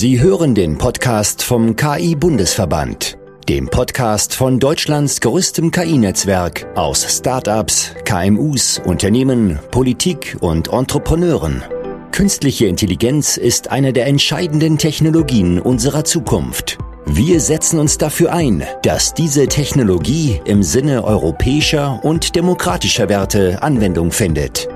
Sie hören den Podcast vom KI-Bundesverband, dem Podcast von Deutschlands größtem KI-Netzwerk aus Startups, KMUs, Unternehmen, Politik und Entrepreneuren. Künstliche Intelligenz ist eine der entscheidenden Technologien unserer Zukunft. Wir setzen uns dafür ein, dass diese Technologie im Sinne europäischer und demokratischer Werte Anwendung findet.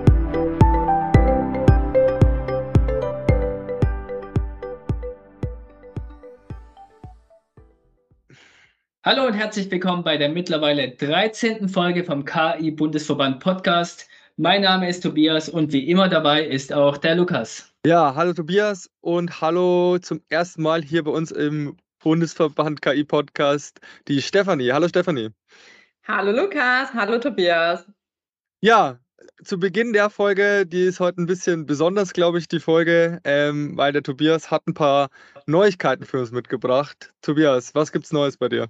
Hallo und herzlich willkommen bei der mittlerweile 13. Folge vom KI Bundesverband Podcast. Mein Name ist Tobias und wie immer dabei ist auch der Lukas. Ja, hallo Tobias und hallo zum ersten Mal hier bei uns im Bundesverband KI Podcast die Stefanie. Hallo Stefanie. Hallo Lukas, hallo Tobias. Ja, zu Beginn der Folge, die ist heute ein bisschen besonders, glaube ich, die Folge, ähm, weil der Tobias hat ein paar Neuigkeiten für uns mitgebracht. Tobias, was gibt's Neues bei dir?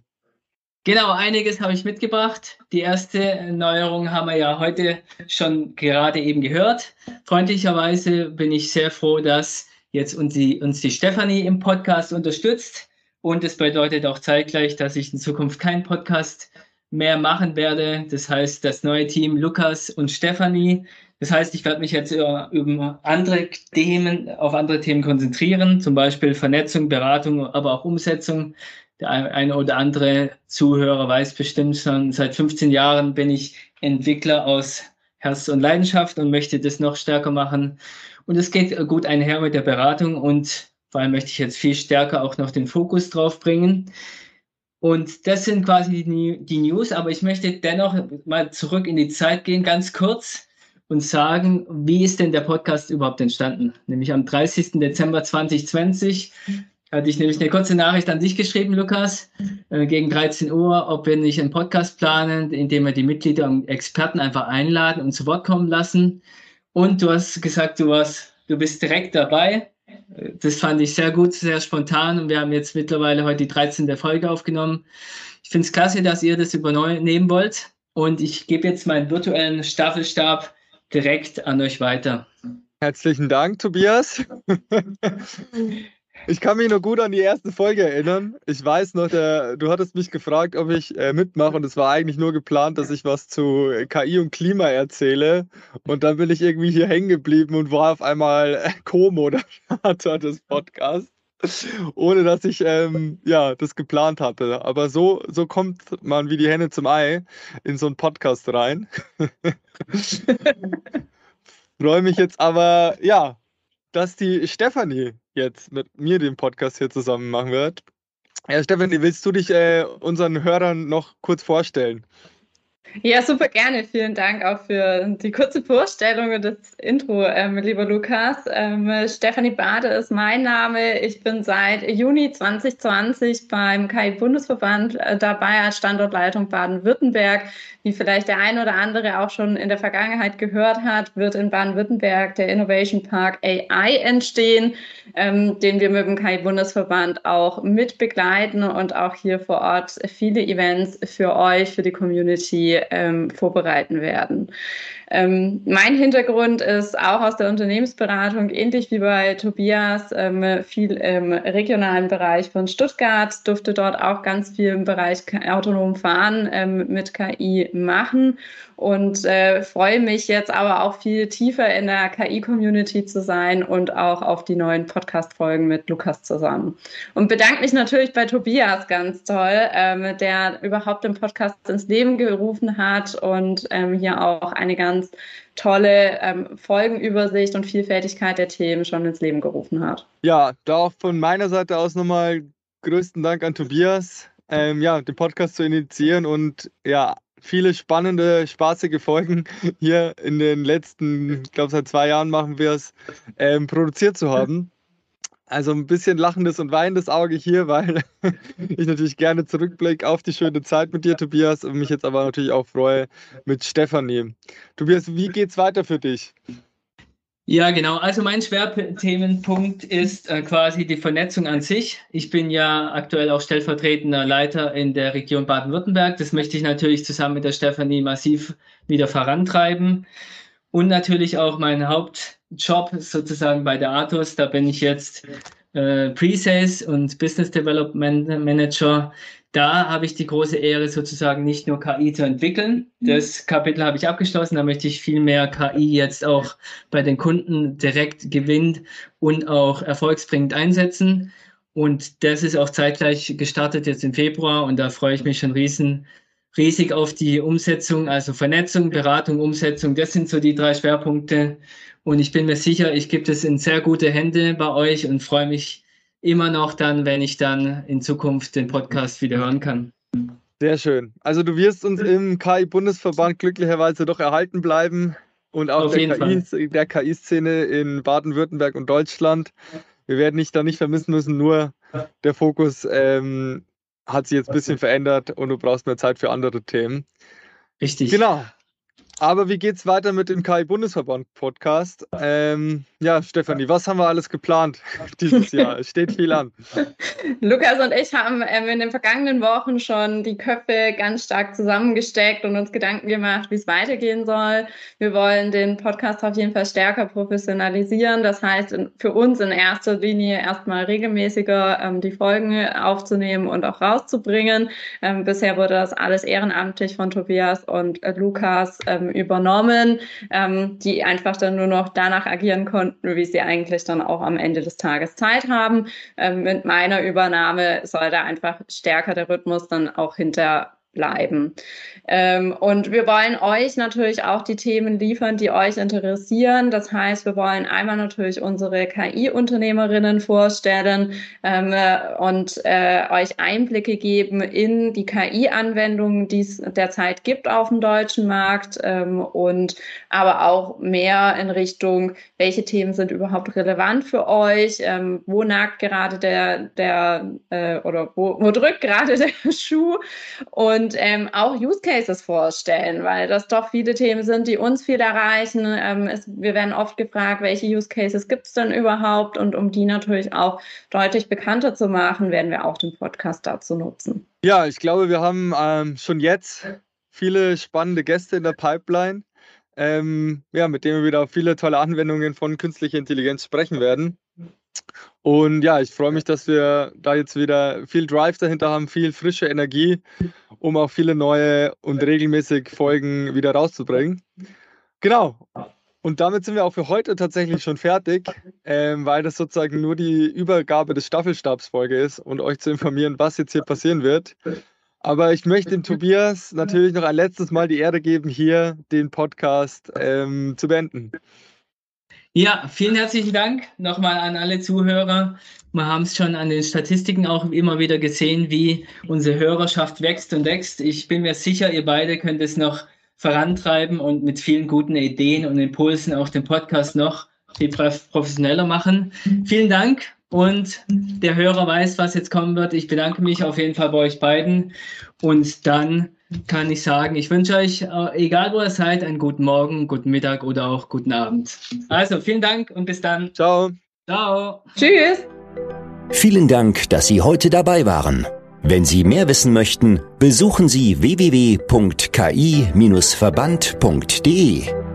Genau, einiges habe ich mitgebracht. Die erste Neuerung haben wir ja heute schon gerade eben gehört. Freundlicherweise bin ich sehr froh, dass jetzt uns die, uns die Stefanie im Podcast unterstützt. Und es bedeutet auch zeitgleich, dass ich in Zukunft keinen Podcast mehr machen werde. Das heißt, das neue Team Lukas und Stefanie. Das heißt, ich werde mich jetzt über, über andere Themen, auf andere Themen konzentrieren, zum Beispiel Vernetzung, Beratung, aber auch Umsetzung der eine oder andere Zuhörer weiß bestimmt schon, seit 15 Jahren bin ich Entwickler aus Herz und Leidenschaft und möchte das noch stärker machen. Und es geht gut einher mit der Beratung und vor allem möchte ich jetzt viel stärker auch noch den Fokus drauf bringen. Und das sind quasi die, News, aber ich möchte dennoch mal zurück in die Zeit gehen, ganz kurz und sagen, wie ist denn der Podcast überhaupt entstanden? Nämlich am 30. Dezember 2020 hatte ich nämlich eine kurze Nachricht an dich geschrieben, Lukas, äh, gegen 13 Uhr, ob wir nicht einen Podcast planen, in dem wir die Mitglieder und Experten einfach einladen und zu Wort kommen lassen. Und du hast gesagt, du warst, du bist direkt dabei. Das fand ich sehr gut, sehr spontan und wir haben jetzt mittlerweile heute die 13. Folge aufgenommen. Ich finde es klasse, dass ihr das übernehmen wollt und ich gebe jetzt meinen virtuellen Staffelstab direkt an euch weiter. Herzlichen Dank, Tobias. Ich kann mich noch gut an die erste Folge erinnern. Ich weiß noch, der, du hattest mich gefragt, ob ich äh, mitmache und es war eigentlich nur geplant, dass ich was zu KI und Klima erzähle. Und dann bin ich irgendwie hier hängen geblieben und war auf einmal Co-Moderator des Podcasts, ohne dass ich ähm, ja, das geplant hatte. Aber so, so kommt man wie die Henne zum Ei in so einen Podcast rein. Freue mich jetzt aber, ja, dass die Stefanie jetzt mit mir den Podcast hier zusammen machen wird. Ja, Stefanie, willst du dich äh, unseren Hörern noch kurz vorstellen? Ja, super gerne. Vielen Dank auch für die kurze Vorstellung und das Intro, ähm, lieber Lukas. Ähm, Stefanie Bade ist mein Name. Ich bin seit Juni 2020 beim KI-Bundesverband äh, dabei als Standortleitung Baden-Württemberg. Wie vielleicht der eine oder andere auch schon in der Vergangenheit gehört hat, wird in Baden-Württemberg der Innovation Park AI entstehen, ähm, den wir mit dem KI-Bundesverband auch mit begleiten und auch hier vor Ort viele Events für euch, für die Community ähm, vorbereiten werden. Ähm, mein Hintergrund ist auch aus der Unternehmensberatung, ähnlich wie bei Tobias, ähm, viel im regionalen Bereich von Stuttgart, durfte dort auch ganz viel im Bereich autonom fahren ähm, mit KI machen und äh, freue mich jetzt aber auch viel tiefer in der KI-Community zu sein und auch auf die neuen Podcast-Folgen mit Lukas zusammen. Und bedanke mich natürlich bei Tobias ganz toll, ähm, der überhaupt den Podcast ins Leben gerufen hat und ähm, hier auch eine ganz tolle ähm, Folgenübersicht und Vielfältigkeit der Themen schon ins Leben gerufen hat. Ja, da auch von meiner Seite aus nochmal größten Dank an Tobias, ähm, ja, den Podcast zu initiieren und ja, viele spannende, spaßige Folgen hier in den letzten, ich glaube seit zwei Jahren machen wir es, ähm, produziert zu haben. Also ein bisschen lachendes und weinendes Auge hier, weil ich natürlich gerne zurückblicke auf die schöne Zeit mit dir, Tobias, und mich jetzt aber natürlich auch freue mit Stefanie. Tobias, wie geht's weiter für dich? Ja, genau. Also mein Schwerthemenpunkt ist äh, quasi die Vernetzung an sich. Ich bin ja aktuell auch stellvertretender Leiter in der Region Baden-Württemberg. Das möchte ich natürlich zusammen mit der Stefanie massiv wieder vorantreiben. Und natürlich auch mein Hauptjob sozusagen bei der Athos. Da bin ich jetzt äh, Pre-Sales und Business Development Manager. Da habe ich die große Ehre, sozusagen nicht nur KI zu entwickeln. Mhm. Das Kapitel habe ich abgeschlossen. Da möchte ich viel mehr KI jetzt auch bei den Kunden direkt gewinnt und auch erfolgsbringend einsetzen. Und das ist auch zeitgleich gestartet jetzt im Februar und da freue ich mich schon riesen, riesig auf die Umsetzung, also Vernetzung, Beratung, Umsetzung. Das sind so die drei Schwerpunkte. Und ich bin mir sicher, ich gebe das in sehr gute Hände bei euch und freue mich immer noch dann, wenn ich dann in Zukunft den Podcast wieder hören kann. Sehr schön. Also du wirst uns im KI-Bundesverband glücklicherweise doch erhalten bleiben und auch der KI-Szene in Baden-Württemberg und Deutschland. Wir werden dich da nicht vermissen müssen, nur der Fokus ähm, hat sich jetzt ein bisschen verändert und du brauchst mehr Zeit für andere Themen. Richtig. Genau. Aber wie geht's weiter mit dem KI-Bundesverband-Podcast? Ähm, ja, Stefanie, was haben wir alles geplant dieses Jahr? Es steht viel an. Lukas und ich haben ähm, in den vergangenen Wochen schon die Köpfe ganz stark zusammengesteckt und uns Gedanken gemacht, wie es weitergehen soll. Wir wollen den Podcast auf jeden Fall stärker professionalisieren. Das heißt, für uns in erster Linie erstmal regelmäßiger ähm, die Folgen aufzunehmen und auch rauszubringen. Ähm, bisher wurde das alles ehrenamtlich von Tobias und äh, Lukas ähm, übernommen, ähm, die einfach dann nur noch danach agieren konnten, wie sie eigentlich dann auch am Ende des Tages Zeit haben. Ähm, mit meiner Übernahme soll da einfach stärker der Rhythmus dann auch hinter bleiben. Ähm, und wir wollen euch natürlich auch die Themen liefern, die euch interessieren. Das heißt, wir wollen einmal natürlich unsere KI-Unternehmerinnen vorstellen ähm, und äh, euch Einblicke geben in die KI-Anwendungen, die es derzeit gibt auf dem deutschen Markt ähm, und aber auch mehr in Richtung, welche Themen sind überhaupt relevant für euch, ähm, wo nagt gerade der, der äh, oder wo, wo drückt gerade der Schuh und und ähm, auch Use Cases vorstellen, weil das doch viele Themen sind, die uns viel erreichen. Ähm, es, wir werden oft gefragt, welche Use Cases gibt es denn überhaupt? Und um die natürlich auch deutlich bekannter zu machen, werden wir auch den Podcast dazu nutzen. Ja, ich glaube, wir haben ähm, schon jetzt viele spannende Gäste in der Pipeline, ähm, ja, mit denen wir wieder viele tolle Anwendungen von künstlicher Intelligenz sprechen werden. Und ja, ich freue mich, dass wir da jetzt wieder viel Drive dahinter haben, viel frische Energie, um auch viele neue und regelmäßig Folgen wieder rauszubringen. Genau. Und damit sind wir auch für heute tatsächlich schon fertig, ähm, weil das sozusagen nur die Übergabe des Staffelstabsfolge ist und euch zu informieren, was jetzt hier passieren wird. Aber ich möchte dem Tobias natürlich noch ein letztes Mal die Ehre geben, hier den Podcast ähm, zu beenden. Ja, vielen herzlichen Dank nochmal an alle Zuhörer. Wir haben es schon an den Statistiken auch immer wieder gesehen, wie unsere Hörerschaft wächst und wächst. Ich bin mir sicher, ihr beide könnt es noch vorantreiben und mit vielen guten Ideen und Impulsen auch den Podcast noch viel professioneller machen. Vielen Dank und der Hörer weiß, was jetzt kommen wird. Ich bedanke mich auf jeden Fall bei euch beiden und dann kann ich sagen, ich wünsche euch, äh, egal wo ihr seid, einen guten Morgen, guten Mittag oder auch guten Abend. Also vielen Dank und bis dann. Ciao. Ciao. Tschüss. Vielen Dank, dass Sie heute dabei waren. Wenn Sie mehr wissen möchten, besuchen Sie www.ki-verband.de.